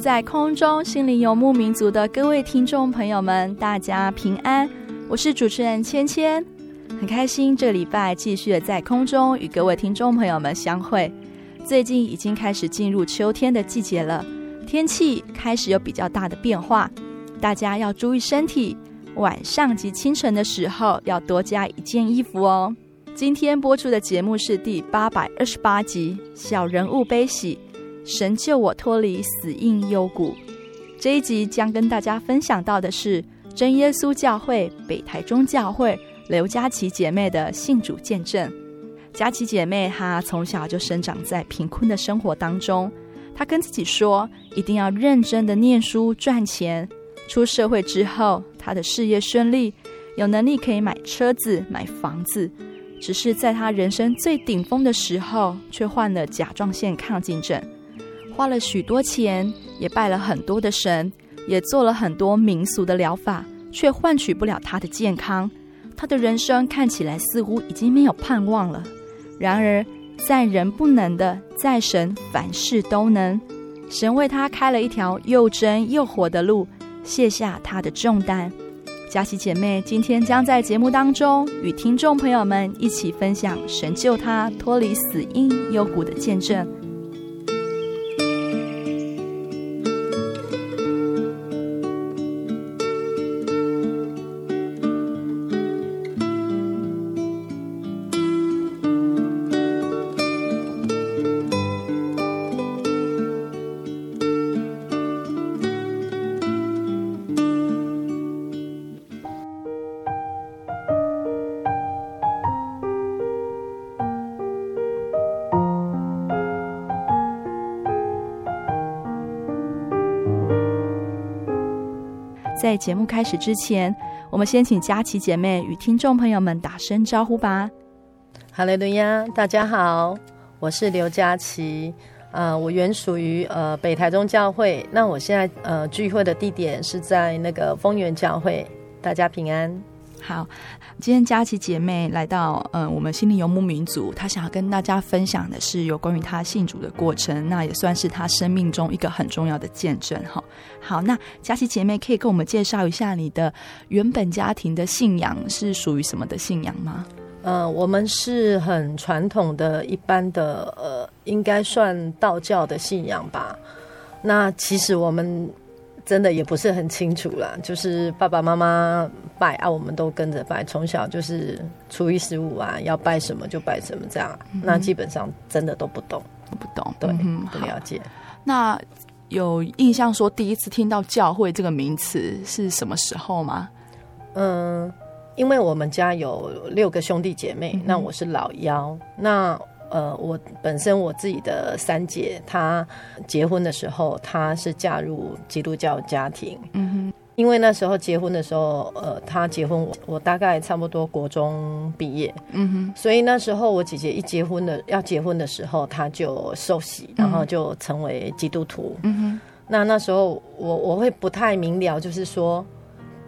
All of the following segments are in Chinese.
在空中心灵游牧民族的各位听众朋友们，大家平安！我是主持人芊芊，很开心这礼拜继续的在空中与各位听众朋友们相会。最近已经开始进入秋天的季节了，天气开始有比较大的变化，大家要注意身体。晚上及清晨的时候要多加一件衣服哦。今天播出的节目是第八百二十八集《小人物悲喜》。神救我脱离死荫幽谷。这一集将跟大家分享到的是真耶稣教会北台中教会刘佳琪姐妹的信主见证。佳琪姐妹她从小就生长在贫困的生活当中，她跟自己说，一定要认真的念书赚钱。出社会之后，她的事业顺利，有能力可以买车子、买房子。只是在她人生最顶峰的时候，却患了甲状腺亢进症。花了许多钱，也拜了很多的神，也做了很多民俗的疗法，却换取不了他的健康。他的人生看起来似乎已经没有盼望了。然而，在人不能的，在神凡事都能。神为他开了一条又真又活的路，卸下他的重担。佳琪姐妹今天将在节目当中与听众朋友们一起分享神救他脱离死荫幽谷的见证。在节目开始之前，我们先请佳琪姐妹与听众朋友们打声招呼吧。哈喽，大家大家好，我是刘佳琪，呃，我原属于呃北台中教会，那我现在呃聚会的地点是在那个丰源教会，大家平安。好，今天佳琪姐妹来到，嗯、呃，我们心灵游牧民族，她想要跟大家分享的是有关于她信主的过程，那也算是她生命中一个很重要的见证哈。好，那佳琪姐妹可以跟我们介绍一下你的原本家庭的信仰是属于什么的信仰吗？呃，我们是很传统的一般的，呃，应该算道教的信仰吧。那其实我们。真的也不是很清楚啦，就是爸爸妈妈拜啊，我们都跟着拜。从小就是初一十五啊，要拜什么就拜什么这样。嗯、那基本上真的都不懂，不懂，对，嗯、不了解。那有印象说第一次听到教会这个名词是什么时候吗？嗯，因为我们家有六个兄弟姐妹，嗯、那我是老幺，那。呃，我本身我自己的三姐，她结婚的时候，她是嫁入基督教家庭。嗯哼，因为那时候结婚的时候，呃，她结婚我我大概差不多国中毕业。嗯哼，所以那时候我姐姐一结婚的要结婚的时候，她就受洗，然后就成为基督徒。嗯哼，那那时候我我会不太明了，就是说，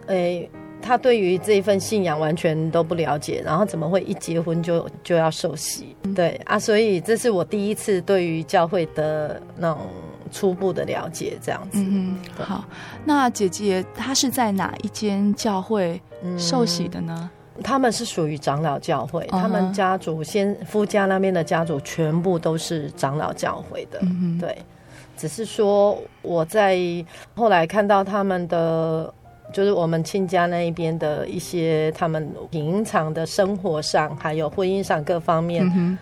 诶，他对于这一份信仰完全都不了解，然后怎么会一结婚就就要受洗？嗯、对啊，所以这是我第一次对于教会的那种初步的了解，这样子。嗯，好，那姐姐她是在哪一间教会受洗的呢？嗯、他们是属于长老教会，嗯、他们家族先夫家那边的家族全部都是长老教会的。嗯，对。只是说，我在后来看到他们的，就是我们亲家那一边的一些他们平常的生活上，还有婚姻上各方面，嗯、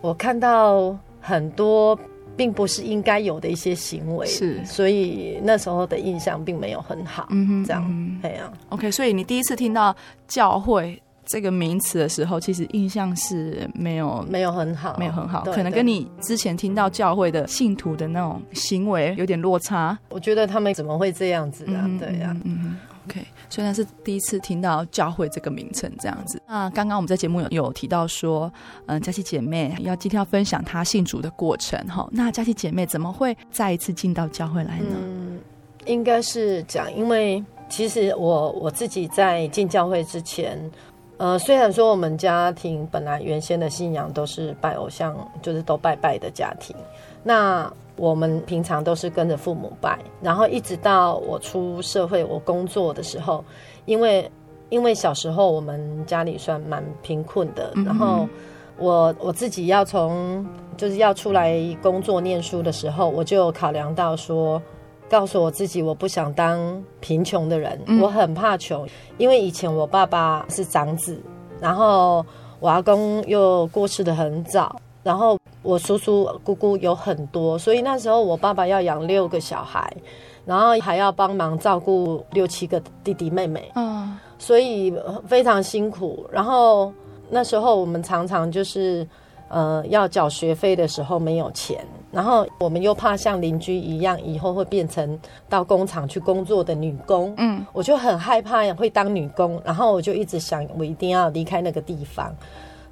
我看到很多并不是应该有的一些行为，是，所以那时候的印象并没有很好。嗯哼，这样，哎呀、啊。OK，所以你第一次听到教会。这个名词的时候，其实印象是没有没有很好，没有很好，可能跟你之前听到教会的信徒的那种行为有点落差。我觉得他们怎么会这样子啊？嗯、对呀、啊，嗯，OK，虽然是第一次听到教会这个名称这样子。那刚刚我们在节目有有提到说，嗯，佳琪姐妹要今天要分享她信主的过程哈。那佳琪姐妹怎么会再一次进到教会来呢？嗯，应该是讲，因为其实我我自己在进教会之前。呃，虽然说我们家庭本来原先的信仰都是拜偶像，就是都拜拜的家庭，那我们平常都是跟着父母拜，然后一直到我出社会，我工作的时候，因为因为小时候我们家里算蛮贫困的，然后我我自己要从就是要出来工作念书的时候，我就考量到说。告诉我自己，我不想当贫穷的人，嗯、我很怕穷，因为以前我爸爸是长子，然后我阿公又过世的很早，然后我叔叔姑姑有很多，所以那时候我爸爸要养六个小孩，然后还要帮忙照顾六七个弟弟妹妹，嗯，所以非常辛苦。然后那时候我们常常就是。呃，要缴学费的时候没有钱，然后我们又怕像邻居一样，以后会变成到工厂去工作的女工。嗯，我就很害怕会当女工，然后我就一直想，我一定要离开那个地方。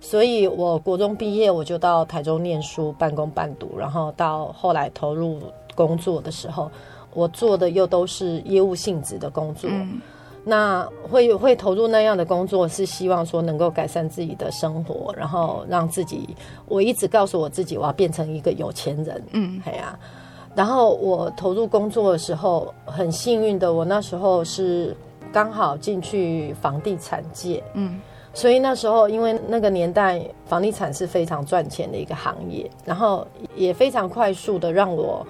所以，我国中毕业我就到台中念书，半工半读，然后到后来投入工作的时候，我做的又都是业务性质的工作。嗯那会会投入那样的工作，是希望说能够改善自己的生活，然后让自己。我一直告诉我自己，我要变成一个有钱人。嗯，哎呀，然后我投入工作的时候，很幸运的，我那时候是刚好进去房地产界。嗯，所以那时候因为那个年代房地产是非常赚钱的一个行业，然后也非常快速的让我，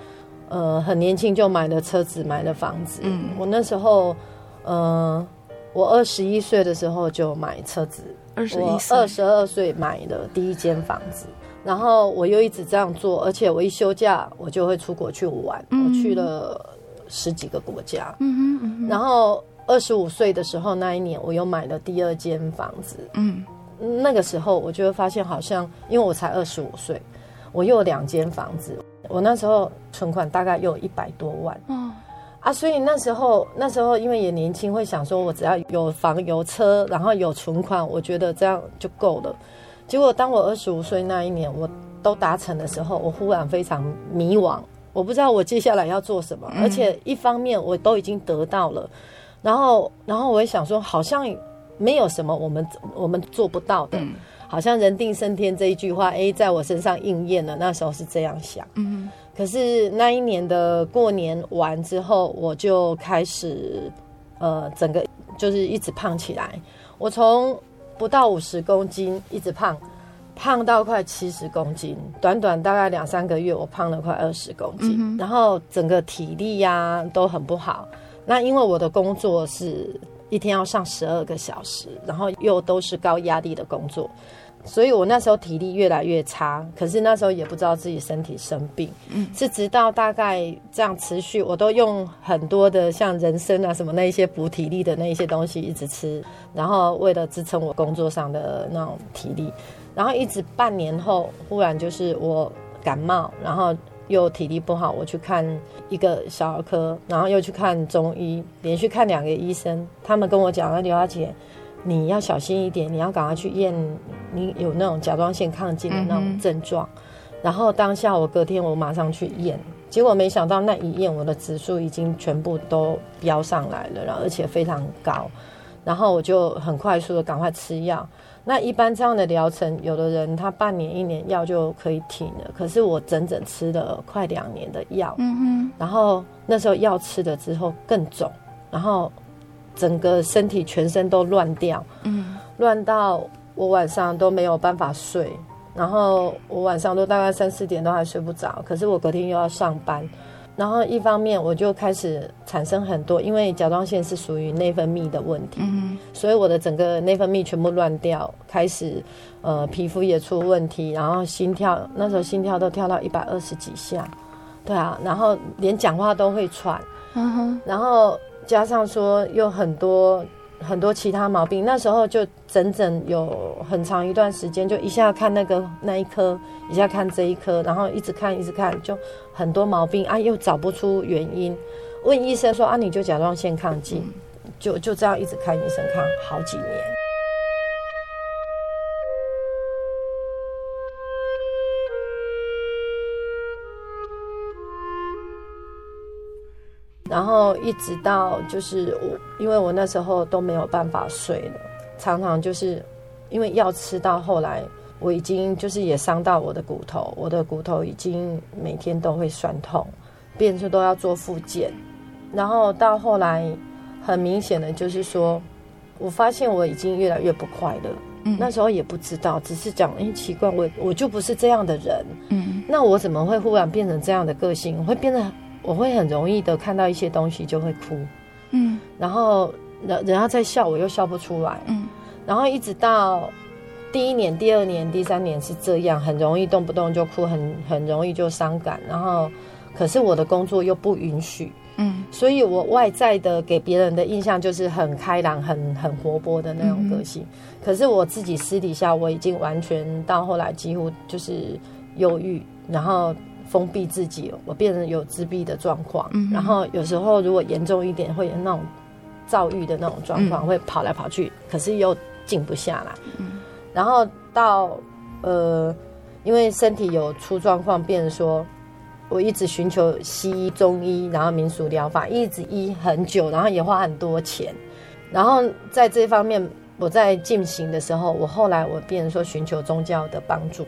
呃，很年轻就买了车子，买了房子。嗯，我那时候。嗯、呃，我二十一岁的时候就买车子，二十一岁，二十二岁买的第一间房子，然后我又一直这样做，而且我一休假我就会出国去玩，嗯、我去了十几个国家，嗯哼嗯哼，然后二十五岁的时候那一年我又买了第二间房子，嗯，那个时候我就会发现好像因为我才二十五岁，我又有两间房子，我那时候存款大概又有一百多万，哦啊，所以那时候，那时候因为也年轻，会想说，我只要有房有车，然后有存款，我觉得这样就够了。结果当我二十五岁那一年，我都达成的时候，我忽然非常迷惘，我不知道我接下来要做什么。而且一方面我都已经得到了，然后，然后我也想说，好像没有什么我们我们做不到的，好像人定胜天这一句话，哎，在我身上应验了。那时候是这样想。嗯。可是那一年的过年完之后，我就开始，呃，整个就是一直胖起来。我从不到五十公斤一直胖，胖到快七十公斤。短短大概两三个月，我胖了快二十公斤。嗯、然后整个体力呀、啊、都很不好。那因为我的工作是一天要上十二个小时，然后又都是高压力的工作。所以我那时候体力越来越差，可是那时候也不知道自己身体生病，嗯，是直到大概这样持续，我都用很多的像人参啊什么那一些补体力的那一些东西一直吃，然后为了支撑我工作上的那种体力，然后一直半年后，忽然就是我感冒，然后又体力不好，我去看一个小儿科，然后又去看中医，连续看两个医生，他们跟我讲，刘小姐。你要小心一点，你要赶快去验，你有那种甲状腺亢进的那种症状。嗯、然后当下我隔天我马上去验，结果没想到那一验，我的指数已经全部都飙上来了，然后而且非常高，然后我就很快速的赶快吃药。那一般这样的疗程，有的人他半年一年药就可以停了，可是我整整吃了快两年的药，嗯哼，然后那时候药吃了之后更肿，然后整个身体全身都乱掉，嗯，乱到我晚上都没有办法睡。然后我晚上都大概三四点都还睡不着，可是我隔天又要上班，然后一方面我就开始产生很多，因为甲状腺是属于内分泌的问题，嗯、所以我的整个内分泌全部乱掉，开始呃皮肤也出问题，然后心跳那时候心跳都跳到一百二十几下，对啊，然后连讲话都会喘，嗯哼，然后加上说又很多。很多其他毛病，那时候就整整有很长一段时间，就一下看那个那一颗，一下看这一颗，然后一直看一直看，就很多毛病啊，又找不出原因。问医生说啊，你就甲状腺亢进，就就这样一直看医生看好几年。然后一直到就是我，因为我那时候都没有办法睡了，常常就是因为药吃到后来，我已经就是也伤到我的骨头，我的骨头已经每天都会酸痛，变成都要做复健。然后到后来，很明显的就是说，我发现我已经越来越不快乐。嗯，那时候也不知道，只是讲，哎，奇怪，我我就不是这样的人。嗯，那我怎么会忽然变成这样的个性？我会变得。我会很容易的看到一些东西就会哭，嗯，然后人人家在笑，我又笑不出来，嗯，然后一直到第一年、第二年、第三年是这样，很容易动不动就哭，很很容易就伤感，然后可是我的工作又不允许，嗯，所以我外在的给别人的印象就是很开朗、很很活泼的那种个性，嗯，可是我自己私底下我已经完全到后来几乎就是忧郁，然后。封闭自己，我变成有自闭的状况，嗯、然后有时候如果严重一点，会有那种躁郁的那种状况，嗯、会跑来跑去，可是又静不下来。嗯、然后到呃，因为身体有出状况，变成说我一直寻求西医、中医，然后民俗疗法，一直医很久，然后也花很多钱。然后在这方面，我在进行的时候，我后来我变成说寻求宗教的帮助。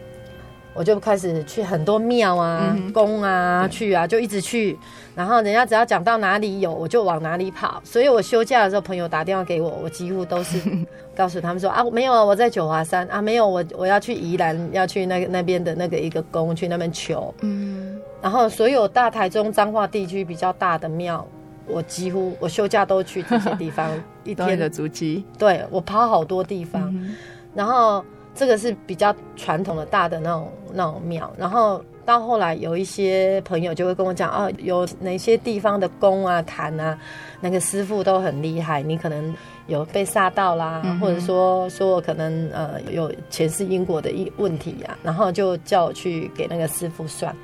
我就开始去很多庙啊、宫、嗯、啊去啊，就一直去。然后人家只要讲到哪里有，我就往哪里跑。所以我休假的时候，朋友打电话给我，我几乎都是 告诉他们说啊，没有啊，我在九华山啊，没有我我要去宜兰，要去那个那边的那个一个宫去那边求。嗯。然后所有大台中彰化地区比较大的庙，我几乎我休假都去这些地方。一天的足迹。对，我跑好多地方，嗯、然后。这个是比较传统的大的那种那种庙，然后到后来有一些朋友就会跟我讲，哦，有哪些地方的宫啊、坛啊，那个师傅都很厉害，你可能有被煞到啦，嗯、或者说说我可能呃有前世因果的一问题呀、啊，然后就叫我去给那个师傅算。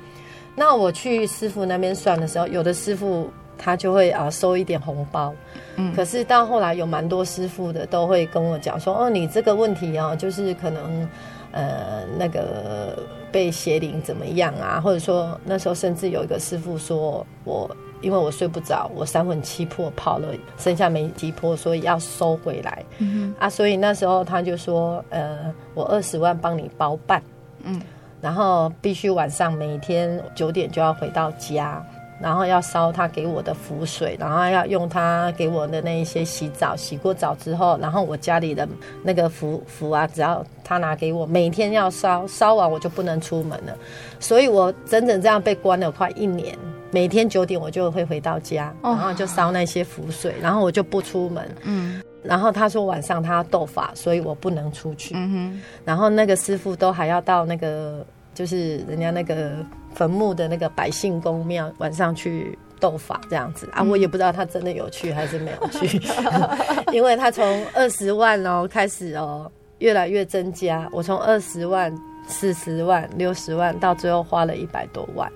那我去师傅那边算的时候，有的师傅。他就会啊收一点红包，嗯，可是到后来有蛮多师傅的都会跟我讲说，哦，你这个问题啊，就是可能呃那个被邪灵怎么样啊，或者说那时候甚至有一个师傅说我因为我睡不着，我三魂七魄跑了，剩下没几魄，所以要收回来，嗯哼。啊，所以那时候他就说，呃，我二十万帮你包办，嗯，然后必须晚上每天九点就要回到家。然后要烧他给我的符水，然后要用他给我的那一些洗澡，洗过澡之后，然后我家里的那个符符啊，只要他拿给我，每天要烧，烧完我就不能出门了。所以我整整这样被关了快一年，每天九点我就会回到家，然后就烧那些符水，然后我就不出门。嗯，然后他说晚上他要斗法，所以我不能出去。嗯哼，然后那个师傅都还要到那个。就是人家那个坟墓的那个百姓公庙，晚上去斗法这样子。啊，我也不知道他真的有去还是没有去，因为他从二十万哦开始哦，越来越增加。我从二十万、四十万、六十万，到最后花了一百多万，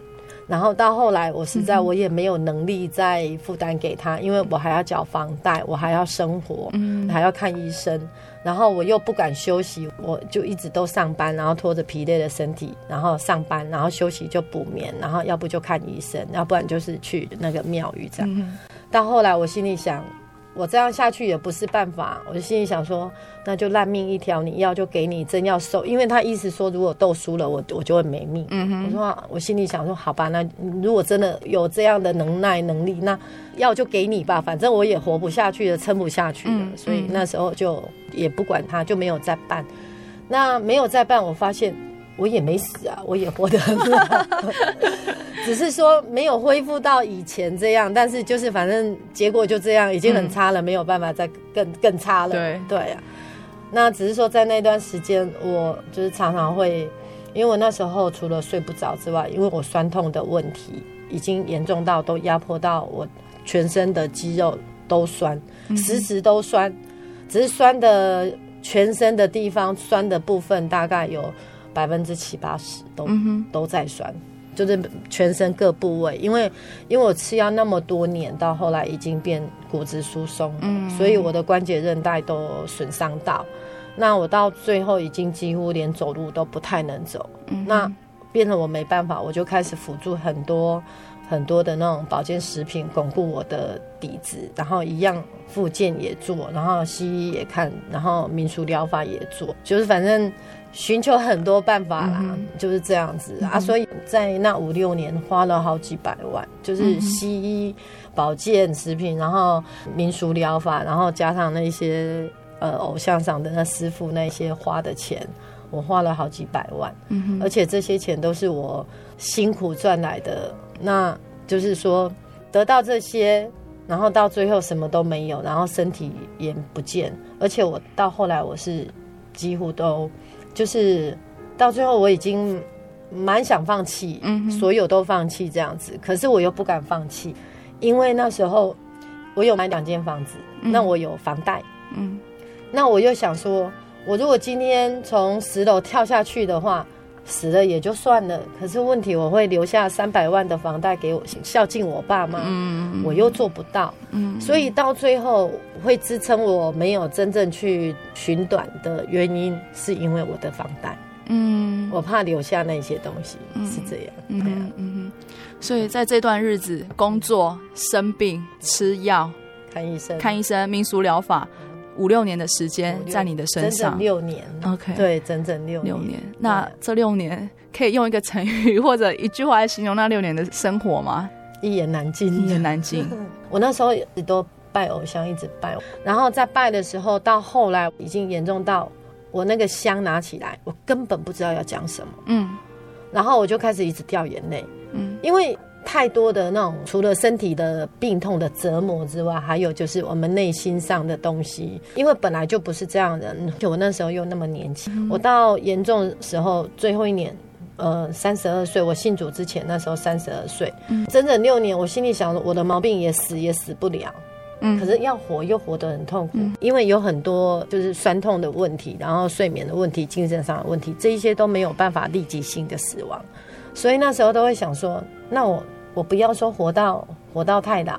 然后到后来，我实在我也没有能力再负担给他，因为我还要缴房贷，我还要生活，嗯，还要看医生，然后我又不敢休息，我就一直都上班，然后拖着疲累的身体，然后上班，然后休息就补眠，然后要不就看医生，要不然就是去那个庙宇这样。嗯、到后来，我心里想。我这样下去也不是办法，我就心里想说，那就烂命一条，你要就给你，真要收，因为他意思说，如果斗输了，我我就会没命。嗯哼，我说我心里想说，好吧，那如果真的有这样的能耐能力，那要就给你吧，反正我也活不下去了，撑不下去了，所以那时候就也不管他，就没有再办。那没有再办，我发现。我也没死啊，我也活得很好，只是说没有恢复到以前这样，但是就是反正结果就这样，已经很差了，嗯、没有办法再更更差了。对对啊，那只是说在那段时间，我就是常常会，因为我那时候除了睡不着之外，因为我酸痛的问题已经严重到都压迫到我全身的肌肉都酸，时时都酸，只是酸的全身的地方酸的部分大概有。百分之七八十都、嗯、都在酸，就是全身各部位，因为因为我吃药那么多年，到后来已经变骨质疏松，嗯、所以我的关节韧带都损伤到，那我到最后已经几乎连走路都不太能走，嗯、那变成我没办法，我就开始辅助很多很多的那种保健食品，巩固我的底子，然后一样复健也做，然后西医也看，然后民俗疗法也做，就是反正。寻求很多办法啦，嗯、就是这样子、嗯、啊，所以在那五六年花了好几百万，就是西医保健食品，然后民俗疗法，然后加上那些呃偶像上的那师傅那些花的钱，我花了好几百万，嗯、而且这些钱都是我辛苦赚来的，那就是说得到这些，然后到最后什么都没有，然后身体也不见，而且我到后来我是几乎都。就是到最后，我已经蛮想放弃，嗯，所有都放弃这样子。可是我又不敢放弃，因为那时候我有买两间房子，嗯、那我有房贷，嗯，那我又想说，我如果今天从十楼跳下去的话，死了也就算了。可是问题，我会留下三百万的房贷给我孝敬我爸妈，嗯，我又做不到，嗯，所以到最后会支撑我没有真正去寻短的原因，是因为我的房贷，嗯，我怕留下那些东西，嗯、是这样，嗯，嗯，所以在这段日子，工作、生病、吃药、看医生、看医生、民俗疗法。五六年的时间在你的身上，整整六年。OK，对，整整六六年。那这六年可以用一个成语或者一句话来形容那六年的生活吗？一言难尽，一言难尽。我那时候一直都拜偶像，一直拜。然后在拜的时候，到后来已经严重到我那个香拿起来，我根本不知道要讲什么。嗯。然后我就开始一直掉眼泪。嗯，因为。太多的那种，除了身体的病痛的折磨之外，还有就是我们内心上的东西。因为本来就不是这样的人，就我那时候又那么年轻，嗯、我到严重时候最后一年，呃，三十二岁，我信主之前那时候三十二岁，嗯、整整六年，我心里想，我的毛病也死也死不了，嗯，可是要活又活得很痛苦，嗯、因为有很多就是酸痛的问题，然后睡眠的问题，精神上的问题，这一些都没有办法立即性的死亡，所以那时候都会想说，那我。我不要说活到活到太老，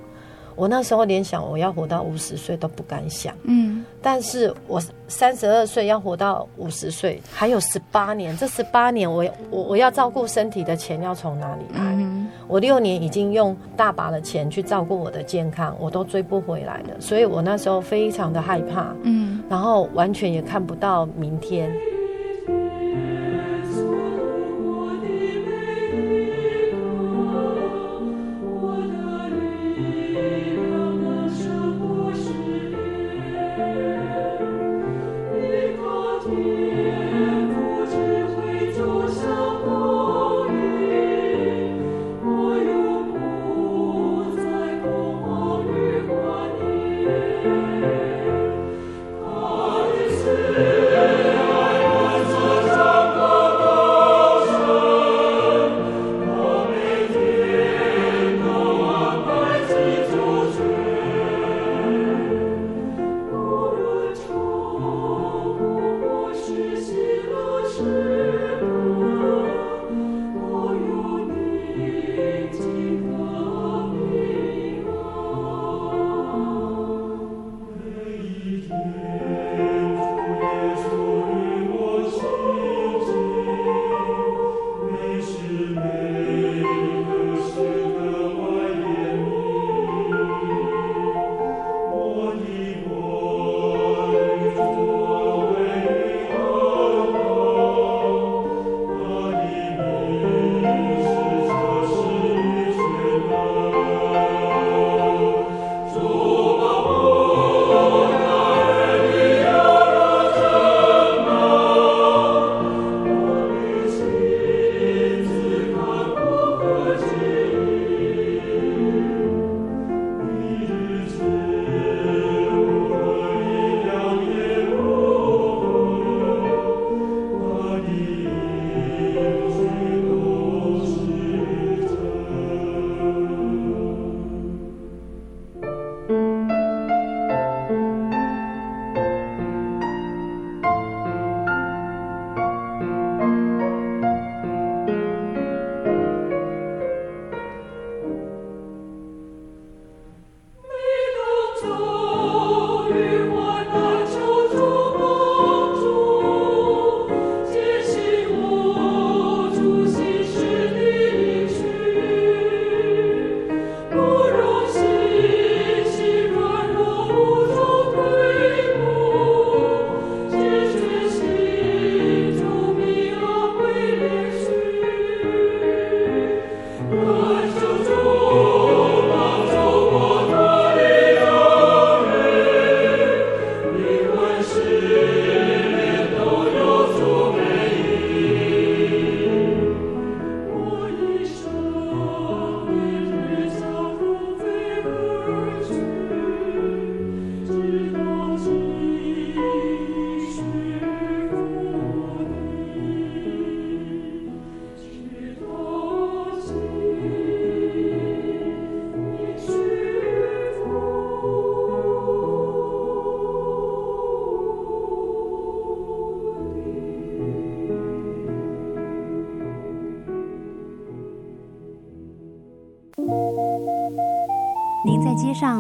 我那时候连想我要活到五十岁都不敢想。嗯，但是我三十二岁要活到五十岁，还有十八年，这十八年我我我要照顾身体的钱要从哪里来？嗯，我六年已经用大把的钱去照顾我的健康，我都追不回来了，所以我那时候非常的害怕。嗯，然后完全也看不到明天。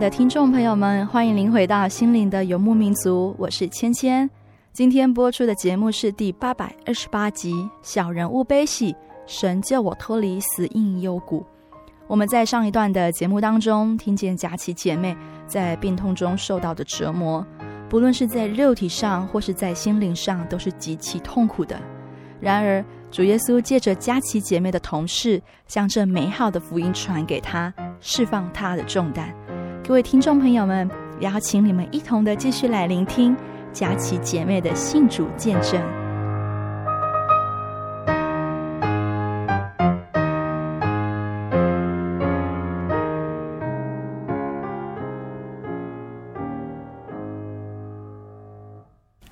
的听众朋友们，欢迎您回到心灵的游牧民族，我是芊芊。今天播出的节目是第八百二十八集《小人物悲喜，神救我脱离死荫幽谷》。我们在上一段的节目当中，听见佳琪姐妹在病痛中受到的折磨，不论是在肉体上或是在心灵上，都是极其痛苦的。然而，主耶稣借着佳琪姐妹的同事，将这美好的福音传给她，释放她的重担。各位听众朋友们，邀请你们一同的继续来聆听佳琪姐妹的信主见证。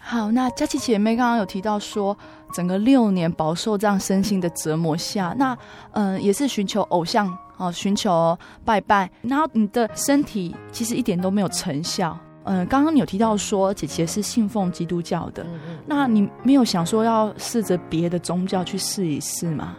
好，那佳琪姐妹刚刚有提到说，整个六年饱受这样身心的折磨下，那嗯、也是寻求偶像。哦，寻求拜拜，然后你的身体其实一点都没有成效。嗯，刚刚你有提到说姐姐是信奉基督教的，嗯嗯，那你没有想说要试着别的宗教去试一试吗？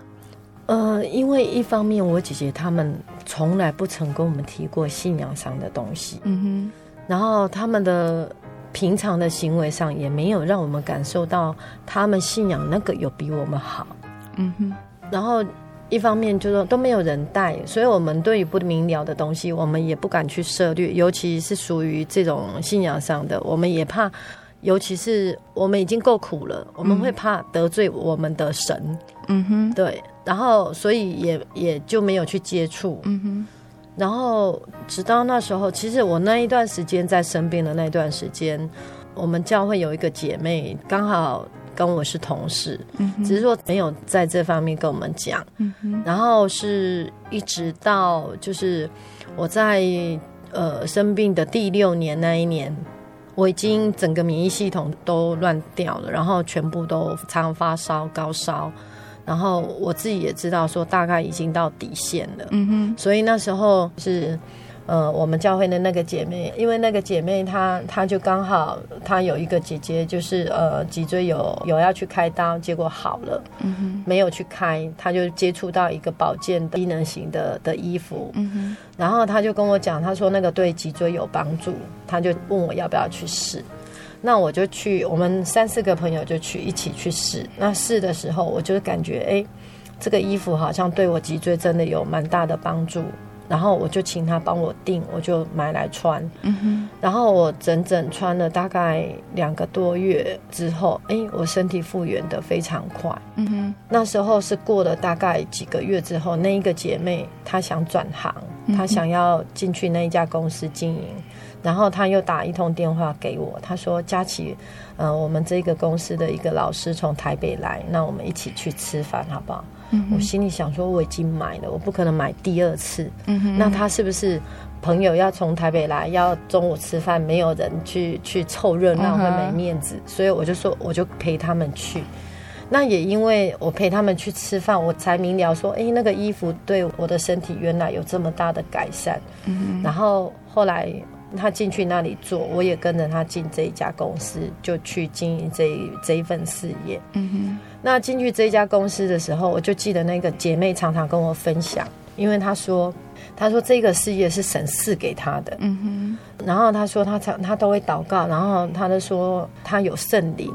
呃，因为一方面我姐姐他们从来不曾跟我们提过信仰上的东西，嗯哼，然后他们的平常的行为上也没有让我们感受到他们信仰那个有比我们好，嗯哼，然后。一方面就是说都没有人带，所以我们对于不明了的东西，我们也不敢去涉猎，尤其是属于这种信仰上的，我们也怕，尤其是我们已经够苦了，我们会怕得罪我们的神，嗯哼，对，然后所以也也就没有去接触，嗯哼，然后直到那时候，其实我那一段时间在生病的那段时间，我们教会有一个姐妹刚好。跟我是同事，只是说没有在这方面跟我们讲。然后是一直到就是我在呃生病的第六年那一年，我已经整个免疫系统都乱掉了，然后全部都常发烧、高烧，然后我自己也知道说大概已经到底线了。嗯哼，所以那时候是。呃，我们教会的那个姐妹，因为那个姐妹她她就刚好她有一个姐姐，就是呃脊椎有有要去开刀，结果好了，嗯哼，没有去开，她就接触到一个保健的机能型的的衣服，嗯哼，然后她就跟我讲，她说那个对脊椎有帮助，她就问我要不要去试，那我就去，我们三四个朋友就去一起去试，那试的时候我就感觉，哎，这个衣服好像对我脊椎真的有蛮大的帮助。然后我就请他帮我订，我就买来穿。嗯哼。然后我整整穿了大概两个多月之后，哎，我身体复原的非常快。嗯哼。那时候是过了大概几个月之后，那一个姐妹她想转行，她想要进去那一家公司经营，然后她又打一通电话给我，她说：“佳琪，呃，我们这个公司的一个老师从台北来，那我们一起去吃饭好不好？”嗯、我心里想说，我已经买了，我不可能买第二次。那他是不是朋友要从台北来，要中午吃饭，没有人去去凑热闹，会没面子？所以我就说，我就陪他们去。那也因为我陪他们去吃饭，我才明了说，哎，那个衣服对我的身体原来有这么大的改善。嗯，然后后来他进去那里做，我也跟着他进这一家公司，就去经营这一这一份事业。嗯哼，那进去这一家公司的时候，我就记得那个姐妹常常跟我分享，因为她说，她说这个事业是神赐给她的。嗯哼，然后她说她常她都会祷告，然后她就说她有圣灵。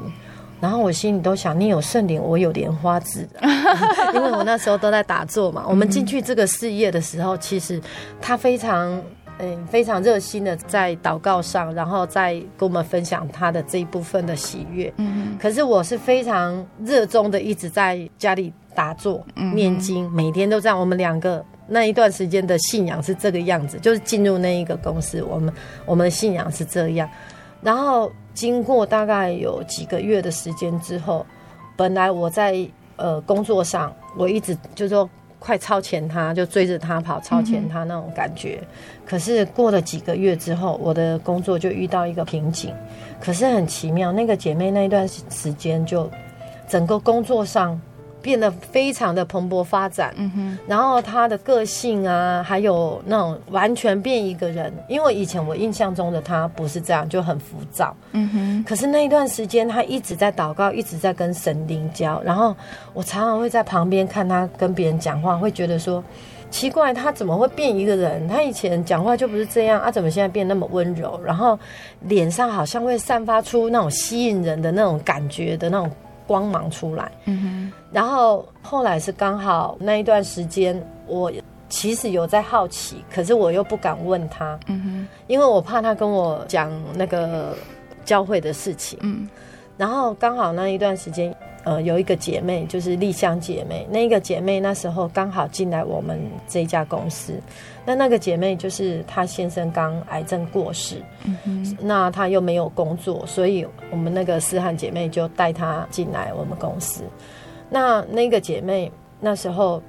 然后我心里都想，你有圣灵，我有莲花指，因为我那时候都在打坐嘛。我们进去这个事业的时候，其实他非常嗯非常热心的在祷告上，然后再跟我们分享他的这一部分的喜悦。嗯，可是我是非常热衷的，一直在家里打坐念经，每天都这样。我们两个那一段时间的信仰是这个样子，就是进入那一个公司，我们我们的信仰是这样，然后。经过大概有几个月的时间之后，本来我在呃工作上，我一直就说快超前他，就追着他跑，超前他那种感觉。嗯、可是过了几个月之后，我的工作就遇到一个瓶颈。可是很奇妙，那个姐妹那一段时间就整个工作上。变得非常的蓬勃发展，嗯哼，然后他的个性啊，还有那种完全变一个人。因为以前我印象中的他不是这样，就很浮躁，嗯哼。可是那一段时间，他一直在祷告，一直在跟神灵交。然后我常常会在旁边看他跟别人讲话，会觉得说奇怪，他怎么会变一个人？他以前讲话就不是这样啊，怎么现在变那么温柔？然后脸上好像会散发出那种吸引人的那种感觉的那种。光芒出来，嗯哼，然后后来是刚好那一段时间，我其实有在好奇，可是我又不敢问他，嗯哼，因为我怕他跟我讲那个教会的事情，嗯，然后刚好那一段时间。呃，有一个姐妹，就是丽香姐妹。那个姐妹那时候刚好进来我们这家公司。那那个姐妹就是她先生刚癌症过世，嗯哼，那她又没有工作，所以我们那个思翰姐妹就带她进来我们公司。那那个姐妹那时候。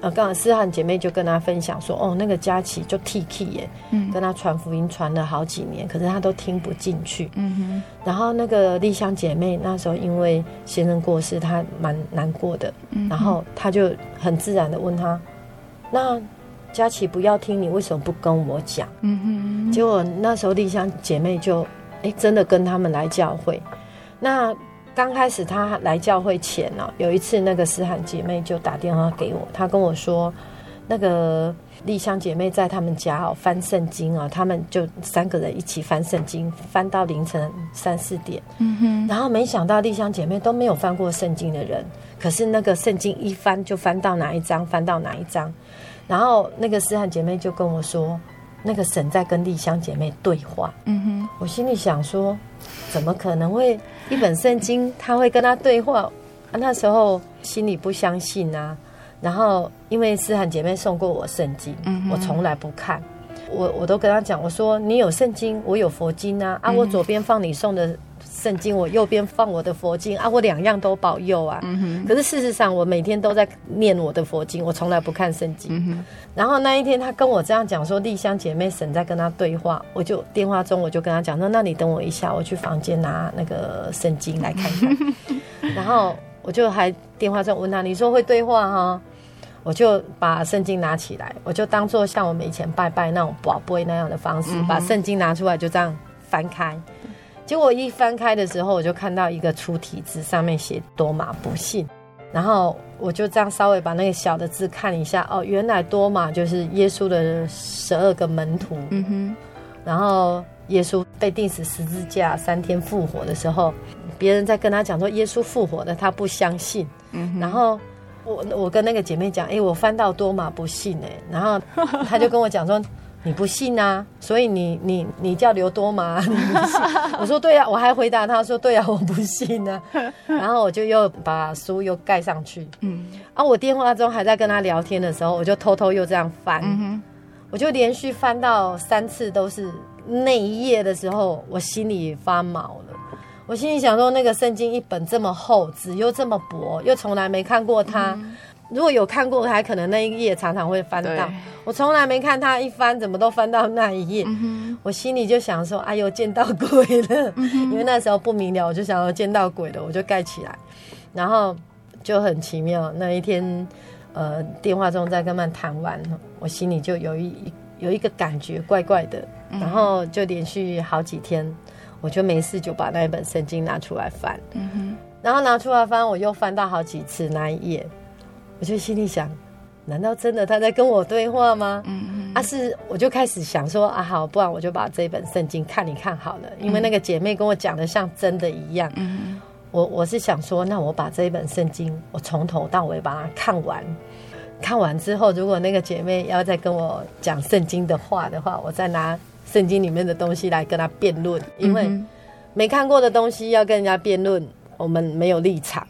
呃，刚好思翰姐妹就跟她分享说，哦，那个佳琪就 T K 耶，嗯，跟她传福音传了好几年，可是她都听不进去，嗯哼。然后那个丽香姐妹那时候因为先生过世，她蛮难过的，嗯，然后她就很自然的问她，那佳琪不要听，你为什么不跟我讲？嗯哼。结果那时候丽香姐妹就，哎，真的跟他们来教会，那。刚开始她来教会前呢，有一次那个思涵姐妹就打电话给我，她跟我说，那个丽香姐妹在他们家哦翻圣经啊，他们就三个人一起翻圣经，翻到凌晨三四点。嗯哼。然后没想到丽香姐妹都没有翻过圣经的人，可是那个圣经一翻就翻到哪一章，翻到哪一章。然后那个思涵姐妹就跟我说，那个神在跟丽香姐妹对话。嗯哼。我心里想说，怎么可能会？一本圣经，他会跟他对话。啊，那时候心里不相信啊。然后因为思涵姐妹送过我圣经，嗯、我从来不看。我我都跟他讲，我说你有圣经，我有佛经啊。啊，我左边放你送的圣经，我右边放我的佛经啊，我两样都保佑啊。嗯、可是事实上，我每天都在念我的佛经，我从来不看圣经。嗯、然后那一天，他跟我这样讲说，丽香姐妹神在跟他对话，我就电话中我就跟他讲说，那你等我一下，我去房间拿那个圣经来看看。然后我就还电话中问他，你说会对话哈？我就把圣经拿起来，我就当做像我们以前拜拜那种宝贝那样的方式，嗯、把圣经拿出来，就这样翻开。结果一翻开的时候，我就看到一个粗体字，上面写“多马不信”。然后我就这样稍微把那个小的字看一下，哦，原来多马就是耶稣的十二个门徒。嗯哼。然后耶稣被钉死十字架三天复活的时候，别人在跟他讲说耶稣复活的，他不相信。嗯哼。然后我我跟那个姐妹讲，哎，我翻到多马不信哎，然后她就跟我讲说。你不信啊？所以你你你叫刘多吗？你不信？我说对啊，我还回答他说对啊，我不信啊。然后我就又把书又盖上去。嗯，啊，我电话中还在跟他聊天的时候，我就偷偷又这样翻。嗯哼，我就连续翻到三次都是那一页的时候，我心里发毛了。我心里想说，那个圣经一本这么厚，纸又这么薄，又从来没看过它。嗯如果有看过，还可能那一页常常会翻到。我从来没看他一翻，怎么都翻到那一页。嗯、我心里就想说：“哎呦，见到鬼了！”嗯、因为那时候不明了，我就想要见到鬼了，我就盖起来。然后就很奇妙，那一天，呃，电话中在跟他们谈完，我心里就有一有一个感觉怪怪的，然后就连续好几天，我就没事就把那一本圣经拿出来翻，嗯，然后拿出来翻，我又翻到好几次那一页，我就心里想，难道真的他在跟我对话吗？嗯嗯，啊是，我就开始想说啊好，不然我就把这本圣经看一看好了，因为那个姐妹跟我讲的像真的一样，嗯。我我是想说，那我把这一本圣经，我从头到尾把它看完。看完之后，如果那个姐妹要再跟我讲圣经的话的话，我再拿圣经里面的东西来跟她辩论，因为没看过的东西要跟人家辩论。我们没有立场，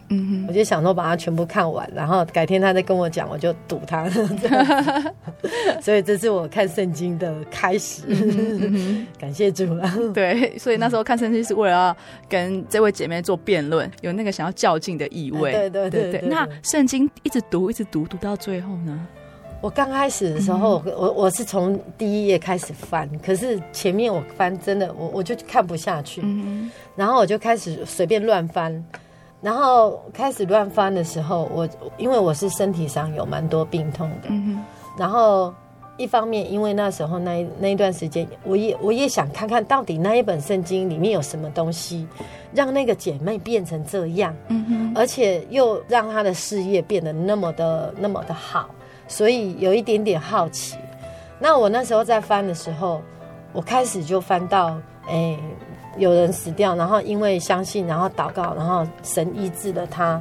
我就想说把它全部看完，然后改天他再跟我讲，我就赌他。所以这是我看圣经的开始，嗯、感谢主了。对，所以那时候看圣经是为了要跟这位姐妹做辩论，有那个想要较劲的意味。对对，对，对。那圣经一直读，一直读，读到最后呢？我刚开始的时候，嗯、我我是从第一页开始翻，可是前面我翻真的，我我就看不下去，嗯，然后我就开始随便乱翻，然后开始乱翻的时候，我因为我是身体上有蛮多病痛的，嗯，然后一方面因为那时候那那一段时间，我也我也想看看到底那一本圣经里面有什么东西，让那个姐妹变成这样，嗯，而且又让她的事业变得那么的那么的好。所以有一点点好奇，那我那时候在翻的时候，我开始就翻到，哎，有人死掉，然后因为相信，然后祷告，然后神医治了他，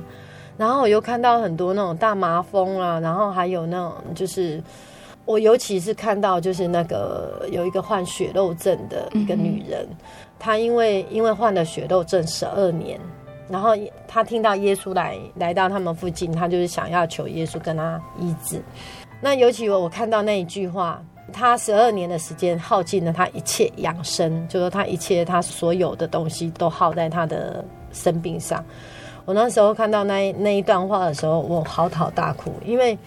然后我又看到很多那种大麻风啊，然后还有那种就是，我尤其是看到就是那个有一个患血肉症的一个女人，嗯、她因为因为患了血肉症十二年。然后他听到耶稣来来到他们附近，他就是想要求耶稣跟他医治。那尤其我我看到那一句话，他十二年的时间耗尽了他一切养生，就说他一切他所有的东西都耗在他的生病上。我那时候看到那那一段话的时候，我嚎啕大哭，因为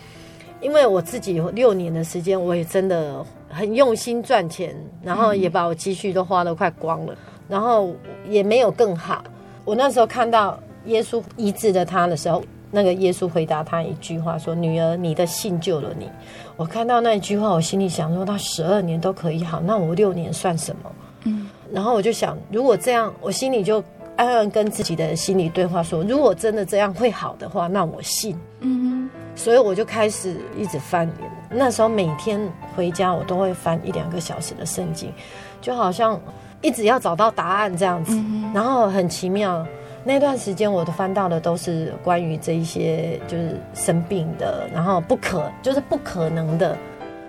因为我自己有六年的时间，我也真的很用心赚钱，然后也把我积蓄都花得快光了，然后也没有更好。我那时候看到耶稣医治了他的时候，那个耶稣回答他一句话说：“女儿，你的信救了你。”我看到那一句话，我心里想说：“他十二年都可以好，那我六年算什么？”嗯，然后我就想，如果这样，我心里就暗暗跟自己的心里对话说：“如果真的这样会好的话，那我信。”嗯，所以我就开始一直翻。那时候每天回家，我都会翻一两个小时的圣经，就好像。一直要找到答案这样子，然后很奇妙，那段时间我都翻到的都是关于这一些就是生病的，然后不可就是不可能的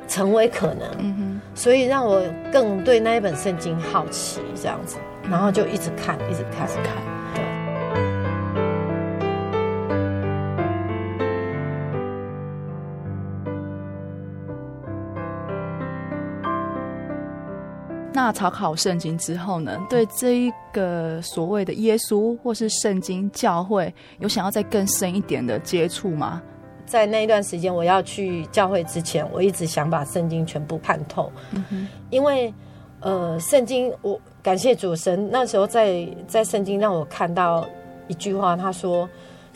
成为可能，所以让我更对那一本圣经好奇这样子，然后就一直看，一直看，一直看。那查考圣经之后呢，对这一个所谓的耶稣或是圣经教会，有想要再更深一点的接触吗？在那一段时间，我要去教会之前，我一直想把圣经全部看透，嗯、因为呃，圣经我感谢主神，那时候在在圣经让我看到一句话，他说。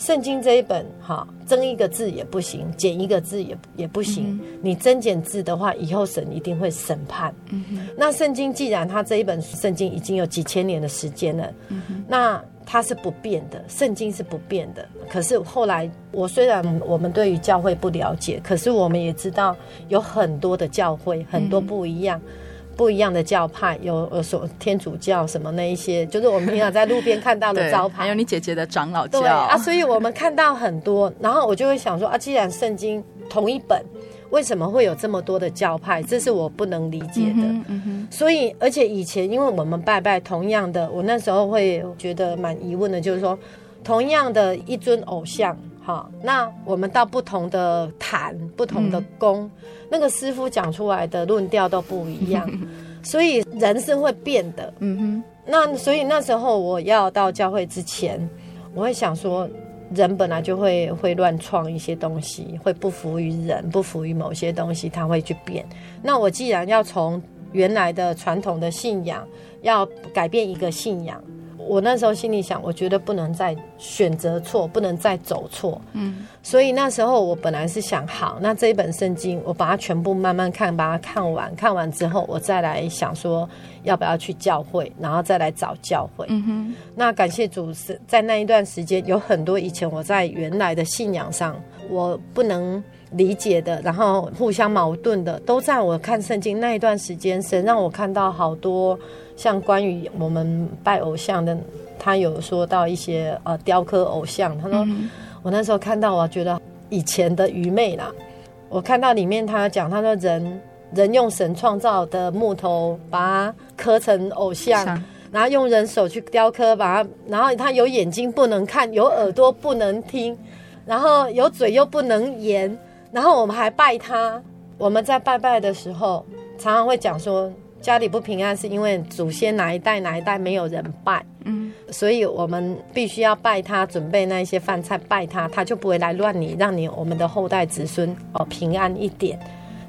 圣经这一本，哈，增一个字也不行，减一个字也也不行。嗯、你增减字的话，以后神一定会审判。嗯、那圣经既然它这一本圣经已经有几千年的时间了，嗯、那它是不变的，圣经是不变的。可是后来，我虽然我们对于教会不了解，可是我们也知道有很多的教会，很多不一样。嗯不一样的教派，有呃，所天主教什么那一些，就是我们平常在路边看到的 招牌，还有你姐姐的长老教对啊，所以我们看到很多，然后我就会想说啊，既然圣经同一本，为什么会有这么多的教派？这是我不能理解的。嗯嗯、所以，而且以前因为我们拜拜同样的，我那时候会觉得蛮疑问的，就是说同样的一尊偶像。好，那我们到不同的坛、不同的宫、嗯，那个师傅讲出来的论调都不一样，所以人是会变的。嗯哼，那所以那时候我要到教会之前，我会想说，人本来就会会乱创一些东西，会不服于人，不服于某些东西，他会去变。那我既然要从原来的传统的信仰要改变一个信仰。我那时候心里想，我觉得不能再选择错，不能再走错。嗯，所以那时候我本来是想，好，那这一本圣经我把它全部慢慢看，把它看完，看完之后我再来想说要不要去教会，然后再来找教会。嗯哼，那感谢主是在那一段时间有很多以前我在原来的信仰上我不能理解的，然后互相矛盾的，都在我看圣经那一段时间，神让我看到好多。像关于我们拜偶像的，他有说到一些呃雕刻偶像。他说、嗯、我那时候看到，我觉得以前的愚昧啦。我看到里面他讲，他说人人用神创造的木头把它刻成偶像，像然后用人手去雕刻，把它，然后他有眼睛不能看，有耳朵不能听，然后有嘴又不能言，然后我们还拜他。我们在拜拜的时候，常常会讲说。家里不平安是因为祖先哪一代哪一代没有人拜，嗯，所以我们必须要拜他，准备那一些饭菜拜他，他就不会来乱你，让你我们的后代子孙哦平安一点。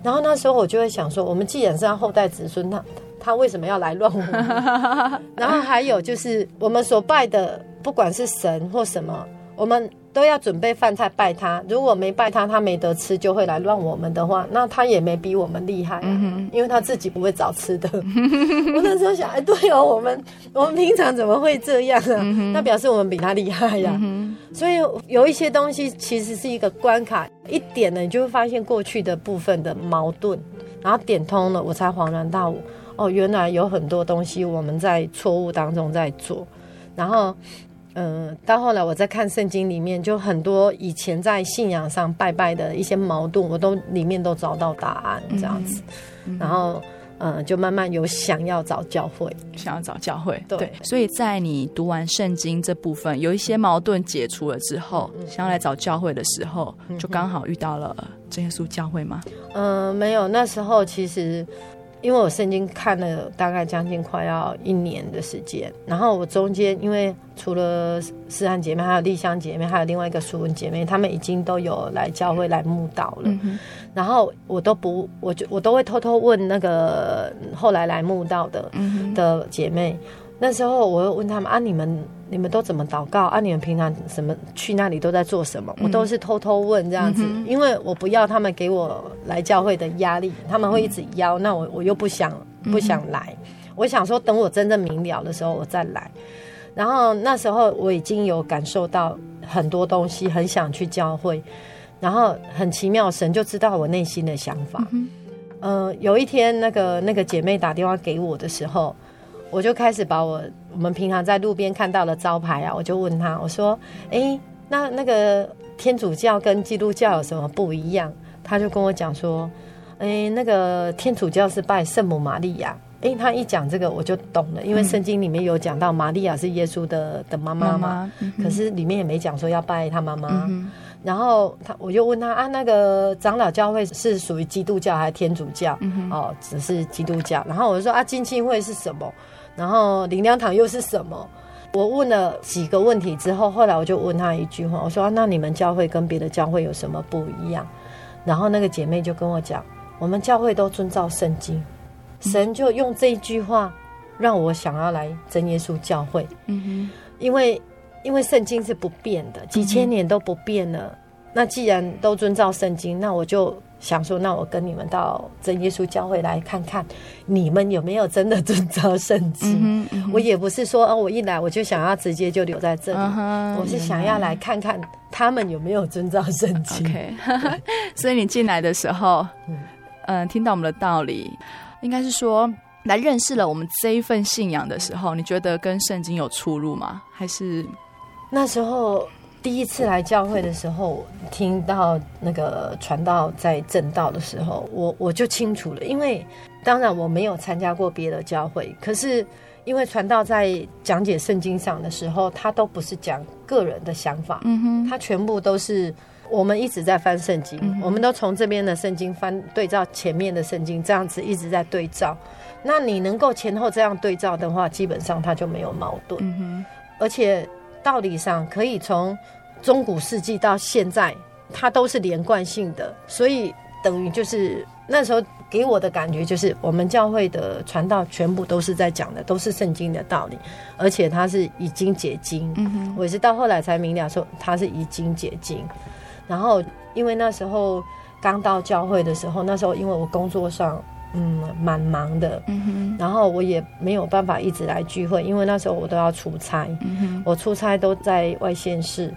然后那时候我就会想说，我们既然是要后代子孙，他他为什么要来乱我们？然后还有就是我们所拜的，不管是神或什么，我们。都要准备饭菜拜他，如果没拜他，他没得吃，就会来乱我们的话，那他也没比我们厉害，嗯，因为他自己不会找吃的。我那时候想，哎，对哦，我们我们平常怎么会这样啊？嗯、那表示我们比他厉害呀，啊嗯。所以有一些东西其实是一个关卡，一点呢，你就会发现过去的部分的矛盾，然后点通了，我才恍然大悟，哦，原来有很多东西我们在错误当中在做，然后。嗯，到后来我在看圣经里面，就很多以前在信仰上拜拜的一些矛盾，我都里面都找到答案这样子。嗯、然后，嗯，就慢慢有想要找教会，想要找教会。对，对，所以在你读完圣经这部分，有一些矛盾解除了之后，嗯、想要来找教会的时候，嗯、就刚好遇到了真耶稣教会吗？嗯，没有，那时候其实。因为我圣经看了大概将近快要一年的时间，然后我中间因为除了思涵姐妹，还有丽香姐妹，还有另外一个淑文姐妹，她们已经都有来教会来慕道了，嗯，然后我都不，我就我都会偷偷问那个后来来慕道的，嗯，的姐妹。那时候我又问他们啊，你们你们都怎么祷告啊？你们平常什么去那里都在做什么？嗯、我都是偷偷问这样子，嗯，因为我不要他们给我来教会的压力，他们会一直邀，嗯、那我我又不想不想来，嗯，我想说等我真正明了的时候我再来。然后那时候我已经有感受到很多东西，很想去教会，然后很奇妙，神就知道我内心的想法。嗯，呃，有一天那个那个姐妹打电话给我的时候。我就开始把我我们平常在路边看到的招牌啊，我就问他，我说：“哎，那那个天主教跟基督教有什么不一样？”他就跟我讲说：“哎，那个天主教是拜圣母玛利亚。”哎，他一讲这个我就懂了，因为圣经里面有讲到玛利亚是耶稣的的妈妈嘛，妈妈，可是里面也没讲说要拜他妈妈。嗯、然后他我就问他啊，那个长老教会是属于基督教还是天主教？嗯、哦，只是基督教。然后我就说啊，浸信会是什么？然后灵粮堂又是什么？我问了几个问题之后，后来我就问他一句话，我说：“那你们教会跟别的教会有什么不一样？”然后那个姐妹就跟我讲：“我们教会都遵照圣经。”神就用这一句话让我想要来真耶稣教会。嗯哼，因为因为圣经是不变的，几千年都不变了。那既然都遵照圣经，那我就。想说，那我跟你们到真耶稣教会来看看，你们有没有真的遵照圣经？嗯嗯？我也不是说，哦，我一来我就想要直接就留在这里，嗯、我是想要来看看他们有没有遵照圣经。Okay. 所以你进来的时候，嗯、呃，听到我们的道理，应该是说来认识了我们这一份信仰的时候，你觉得跟圣经有出入吗？还是那时候？第一次来教会的时候，听到那个传道在正道的时候，我我就清楚了。因为当然我没有参加过别的教会，可是因为传道在讲解圣经上的时候，他都不是讲个人的想法，嗯哼，他全部都是我们一直在翻圣经，嗯、我们都从这边的圣经翻对照前面的圣经，这样子一直在对照。那你能够前后这样对照的话，基本上他就没有矛盾，而且。道理上可以从中古世纪到现在，它都是连贯性的，所以等于就是那时候给我的感觉就是，我们教会的传道全部都是在讲的，都是圣经的道理，而且它是已经解经。嗯哼，我也是到后来才明了说它是已经解经。然后因为那时候刚到教会的时候，那时候因为我工作上嗯蛮忙的，嗯哼，然后我也没有办法一直来聚会，因为那时候我都要出差，嗯哼，我出差都在外县市，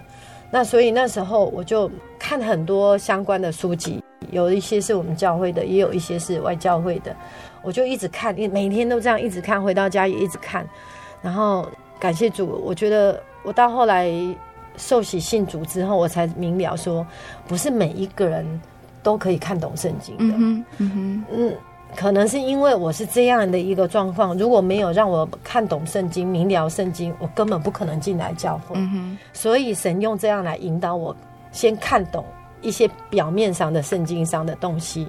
那所以那时候我就看很多相关的书籍。有一些是我们教会的，也有一些是外教会的，我就一直看，每天都这样一直看，回到家也一直看。然后感谢主，我觉得我到后来受洗信主之后，我才明了说，不是每一个人都可以看懂圣经的。嗯嗯嗯，可能是因为我是这样的一个状况，如果没有让我看懂圣经、明了圣经，我根本不可能进来教会。嗯，所以神用这样来引导我，先看懂。一些表面上的圣经上的东西，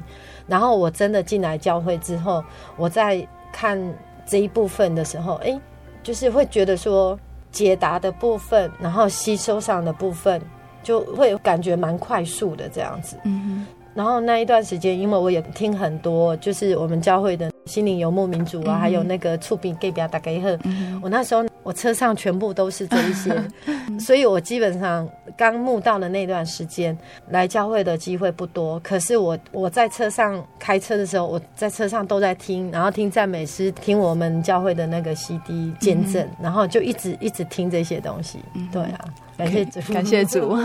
然后我真的进来教会之后，我在看这一部分的时候，哎，就是会觉得说解答的部分，然后吸收上的部分，就会感觉蛮快速的这样子。然后那一段时间，因为我也听很多，就是我们教会的心灵游牧民族啊，嗯、还有那个触屏给表打给呵。我那时候我车上全部都是这一些，所以我基本上刚慕道的那段时间来教会的机会不多。可是我我在车上开车的时候，我在车上都在听，然后听赞美诗，听我们教会的那个 CD 见证，嗯、然后就一直一直听这些东西。对啊。感谢主，感谢主。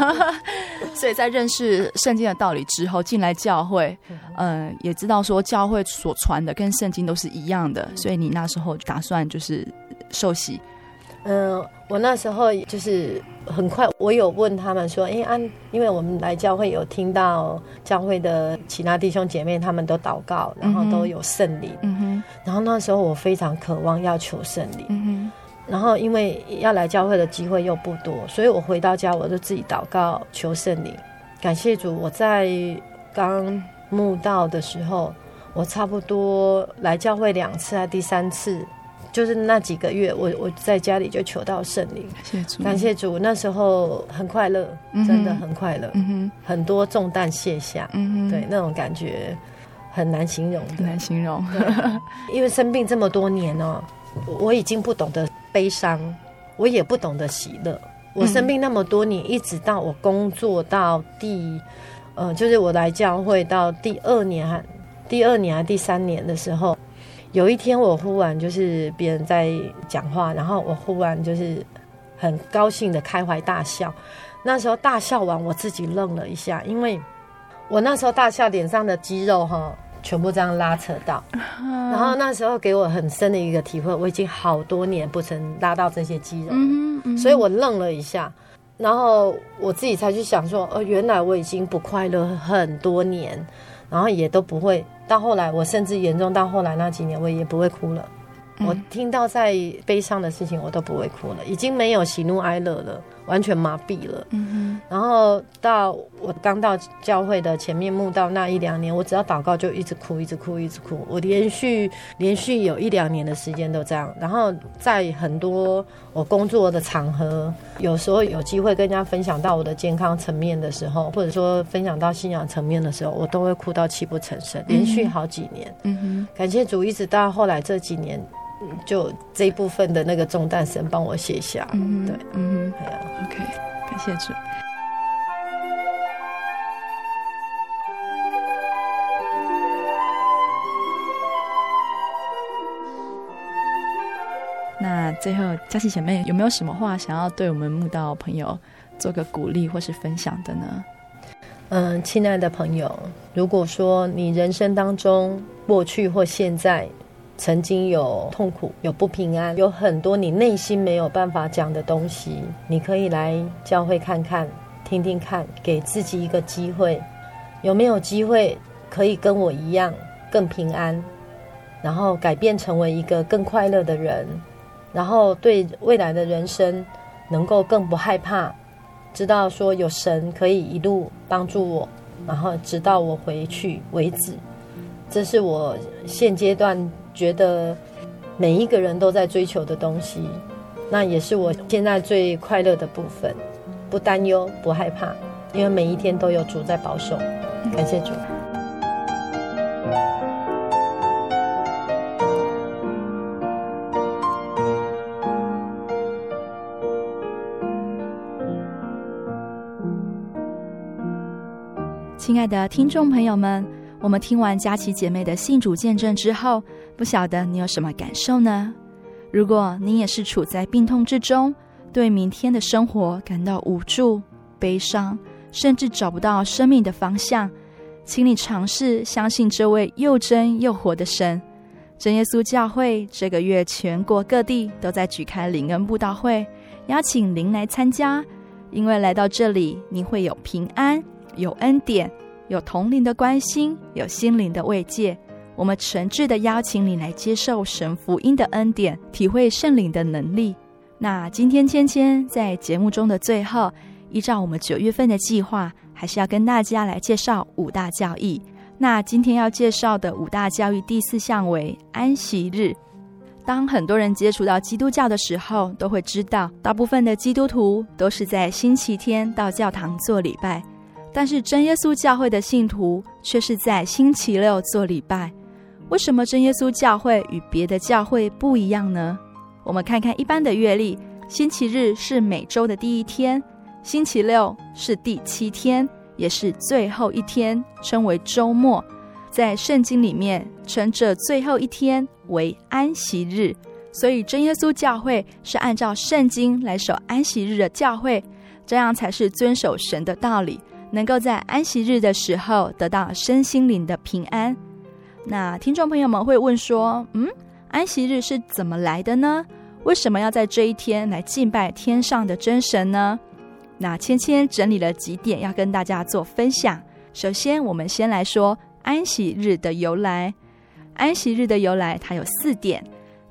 所以在认识圣经的道理之后，进来教会，嗯，也知道说教会所传的跟圣经都是一样的，所以你那时候打算就是受洗。嗯，我那时候就是很快，我有问他们说，哎、欸，按，因为我们来教会有听到教会的其他弟兄姐妹他们都祷告，然后都有圣灵，嗯哼，然后那时候我非常渴望要求圣灵，嗯哼。然后，因为要来教会的机会又不多，所以我回到家，我就自己祷告求圣灵。感谢主，我在刚慕道的时候，我差不多来教会两次还第三次，就是那几个月，我我在家里就求到圣灵。感谢主，感谢主，那时候很快乐，真的很快乐，嗯，很多重担卸下，嗯，对，那种感觉很难形容，很难形容，因为生病这么多年哦，我已经不懂得。悲伤，我也不懂得喜乐。我生病那么多年，一直到我工作到第，呃，就是我来教会到第二年还第二年还第三年的时候，有一天我忽然就是别人在讲话，然后我忽然就是很高兴的开怀大笑。那时候大笑完，我自己愣了一下，因为我那时候大笑脸上的肌肉哈。全部这样拉扯到，然后那时候给我很深的一个体会，我已经好多年不曾拉到这些肌肉了，嗯嗯、所以我愣了一下，然后我自己才去想说，哦，原来我已经不快乐很多年，然后也都不会，到后来我甚至严重到后来那几年，我也不会哭了。我听到再悲伤的事情，我都不会哭了，已经没有喜怒哀乐了，完全麻痹了。嗯哼。然后到我刚到教会的前面墓道那一两年，我只要祷告就一直哭，一直哭，一直哭。我连续连续有一两年的时间都这样。然后在很多我工作的场合，有时候有机会跟人家分享到我的健康层面的时候，或者说分享到信仰层面的时候，我都会哭到泣不成声，连续好几年。嗯哼。感谢主，一直到后来这几年。就这一部分的那个重担，神帮我卸下。嗯，对，嗯，对啊，OK，感谢主。那最后，佳琪姐妹有没有什么话想要对我们慕道朋友做个鼓励或是分享的呢？嗯，亲爱的朋友，如果说你人生当中过去或现在，曾经有痛苦，有不平安，有很多你内心没有办法讲的东西，你可以来教会看看，听听看，给自己一个机会，有没有机会可以跟我一样更平安，然后改变成为一个更快乐的人，然后对未来的人生能够更不害怕，知道说有神可以一路帮助我，然后直到我回去为止，这是我现阶段。觉得每一个人都在追求的东西那也是我现在最快乐的部分不担忧不害怕因为每一天都有主在保守感谢主。亲爱的听众朋友们我们听完佳琪姐妹的信主见证之后不晓得你有什么感受呢？如果你也是处在病痛之中，对明天的生活感到无助、悲伤，甚至找不到生命的方向，请你尝试相信这位又真又活的神。真耶稣教会这个月全国各地都在举开灵恩布道会，邀请您来参加，因为来到这里，你会有平安。有恩典，有同灵的关心，有心灵的慰藉。我们诚挚的邀请你来接受神福音的恩典，体会圣灵的能力。那今天芊芊在节目中的最后，依照我们九月份的计划，还是要跟大家来介绍五大教义。那今天要介绍的五大教义第四项为安息日。当很多人接触到基督教的时候，都会知道，大部分的基督徒都是在星期天到教堂做礼拜。但是真耶稣教会的信徒却是在星期六做礼拜。为什么真耶稣教会与别的教会不一样呢？我们看看一般的月历，星期日是每周的第一天，星期六是第七天，也是最后一天，称为周末。在圣经里面称这最后一天为安息日，所以真耶稣教会是按照圣经来守安息日的教会，这样才是遵守神的道理。能够在安息日的时候得到身心灵的平安。那听众朋友们会问说：“嗯，安息日是怎么来的呢？为什么要在这一天来敬拜天上的真神呢？”那芊芊整理了几点要跟大家做分享。首先，我们先来说安息日的由来。安息日的由来，它有四点。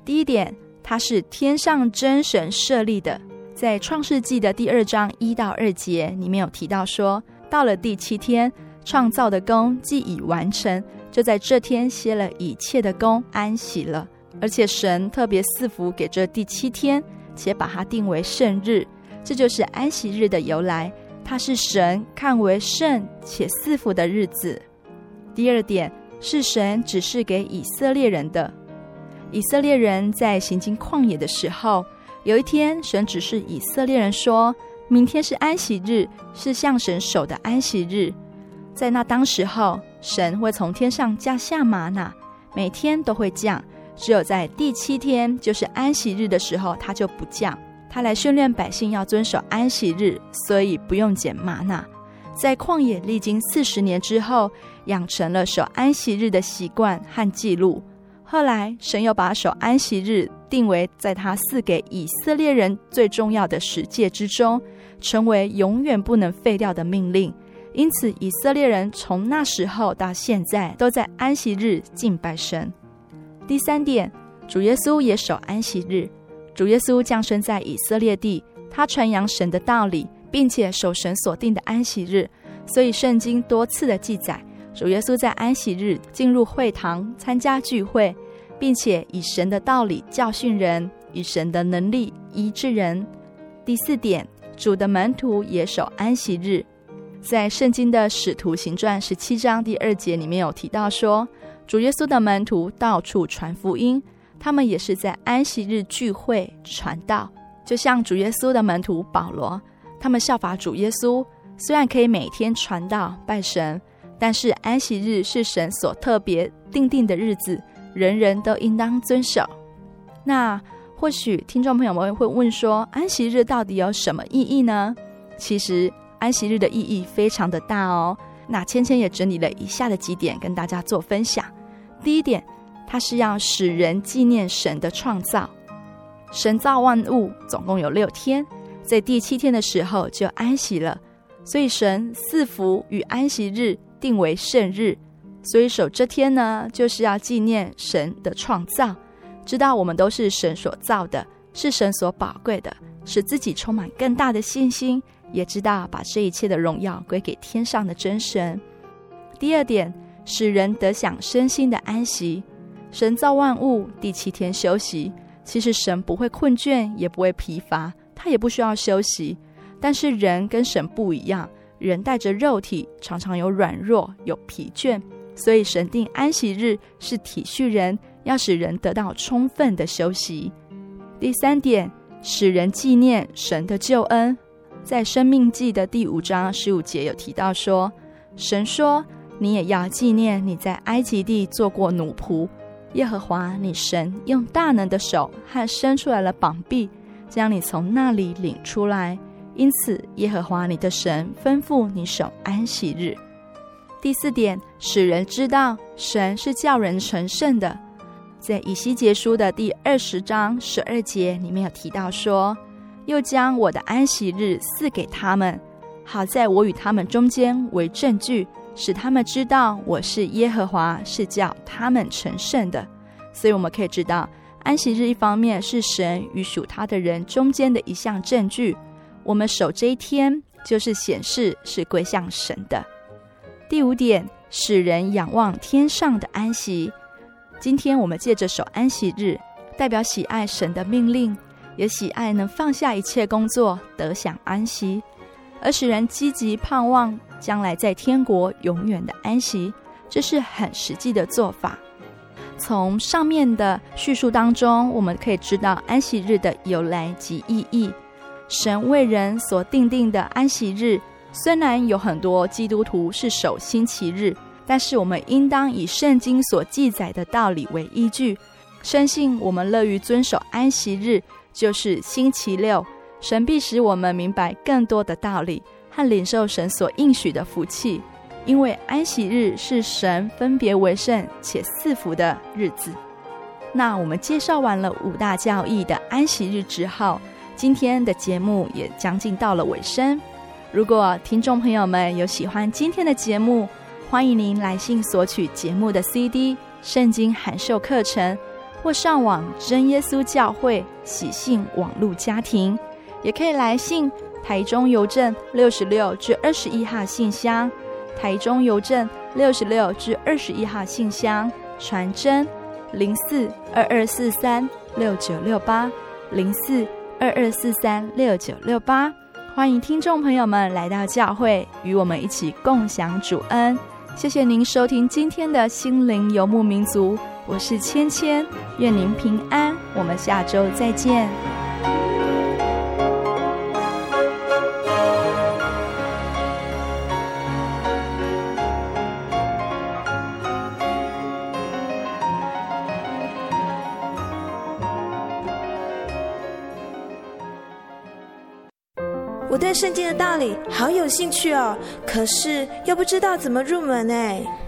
第一点，它是天上真神设立的，在创世纪的第二章一到二节里面有提到说。到了第七天，创造的工既已完成，就在这天歇了一切的工，安息了。而且神特别赐福给这第七天，且把它定为圣日，这就是安息日的由来。它是神看为圣且赐福的日子。第二点是神指示给以色列人的。以色列人在行经旷野的时候，有一天神指示以色列人说。明天是安息日，是向神守的安息日。在那当时候，神会从天上降下吗哪，每天都会降。只有在第七天，就是安息日的时候，他就不降。他来训练百姓要遵守安息日，所以不用捡吗哪。在旷野历经四十年之后，养成了守安息日的习惯和记录。后来，神又把守安息日定为在他赐给以色列人最重要的十诫之中。成为永远不能废掉的命令，因此以色列人从那时候到现在都在安息日敬拜神。第三点，主耶稣也守安息日。主耶稣降生在以色列地，他传扬神的道理，并且守神所定的安息日，所以圣经多次的记载，主耶稣在安息日进入会堂参加聚会，并且以神的道理教训人，以神的能力医治人。第四点。主的门徒也守安息日，在圣经的使徒行传十七章第二节里面有提到说，主耶稣的门徒到处传福音，他们也是在安息日聚会传道。就像主耶稣的门徒保罗，他们效法主耶稣，虽然可以每天传道拜神，但是安息日是神所特别定定的日子，人人都应当遵守。那。或许听众朋友们会问说，安息日到底有什么意义呢？其实安息日的意义非常的大哦。那芊芊也整理了以下的几点跟大家做分享。第一点，它是要使人纪念神的创造。神造万物总共有六天，在第七天的时候就安息了，所以神赐福与安息日定为圣日。所以守这天呢，就是要纪念神的创造。知道我们都是神所造的，是神所宝贵的，使自己充满更大的信心，也知道把这一切的荣耀归给天上的真神。第二点，使人得享身心的安息。神造万物，第七天休息。其实神不会困倦，也不会疲乏，他也不需要休息。但是人跟神不一样，人带着肉体，常常有软弱，有疲倦，所以神定安息日是体恤人。要使人得到充分的休息。第三点，使人纪念神的救恩。在《生命记》的第五章十五节有提到说，神说：“你也要纪念你在埃及地做过奴仆，耶和华你神用大能的手和伸出来的膀臂，将你从那里领出来。因此，耶和华你的神吩咐你守安息日。”第四点，使人知道神是叫人成圣的。在以西结书的第二十章十二节里面有提到说：“又将我的安息日赐给他们。”好在我与他们中间为证据，使他们知道我是耶和华，是叫他们成圣的。所以我们可以知道，安息日一方面是神与属他的人中间的一项证据。我们守这一天，就是显示是归向神的。第五点，使人仰望天上的安息。今天我们借着守安息日，代表喜爱神的命令，也喜爱能放下一切工作，得享安息。而使人积极盼望将来在天国永远的安息，这是很实际的做法。从上面的叙述当中，我们可以知道安息日的由来及意义。神为人所定定的安息日，虽然有很多基督徒是守星期日，但是我们应当以圣经所记载的道理为依据。深信我们乐于遵守安息日，就是星期六。神必使我们明白更多的道理和领受神所应许的福气，因为安息日是神分别为圣且赐福的日子。那我们介绍完了五大教义的安息日之后，今天的节目也将近到了尾声。如果听众朋友们有喜欢今天的节目，欢迎您来信索取节目的 CD、圣经函授课程，或上网真耶稣教会喜信网路家庭。也可以来信台中邮政六十六至二十一号信箱，台中邮政六十六至二十一号信箱，传真零四二二四三六九六八零四二二四三六九六八。欢迎听众朋友们来到教会，与我们一起共享主恩。谢谢您收听今天的心灵游牧民族，我是芊芊，愿您平安，我们下周再见。我对圣经的道理好有兴趣哦，可是又不知道怎么入门哎。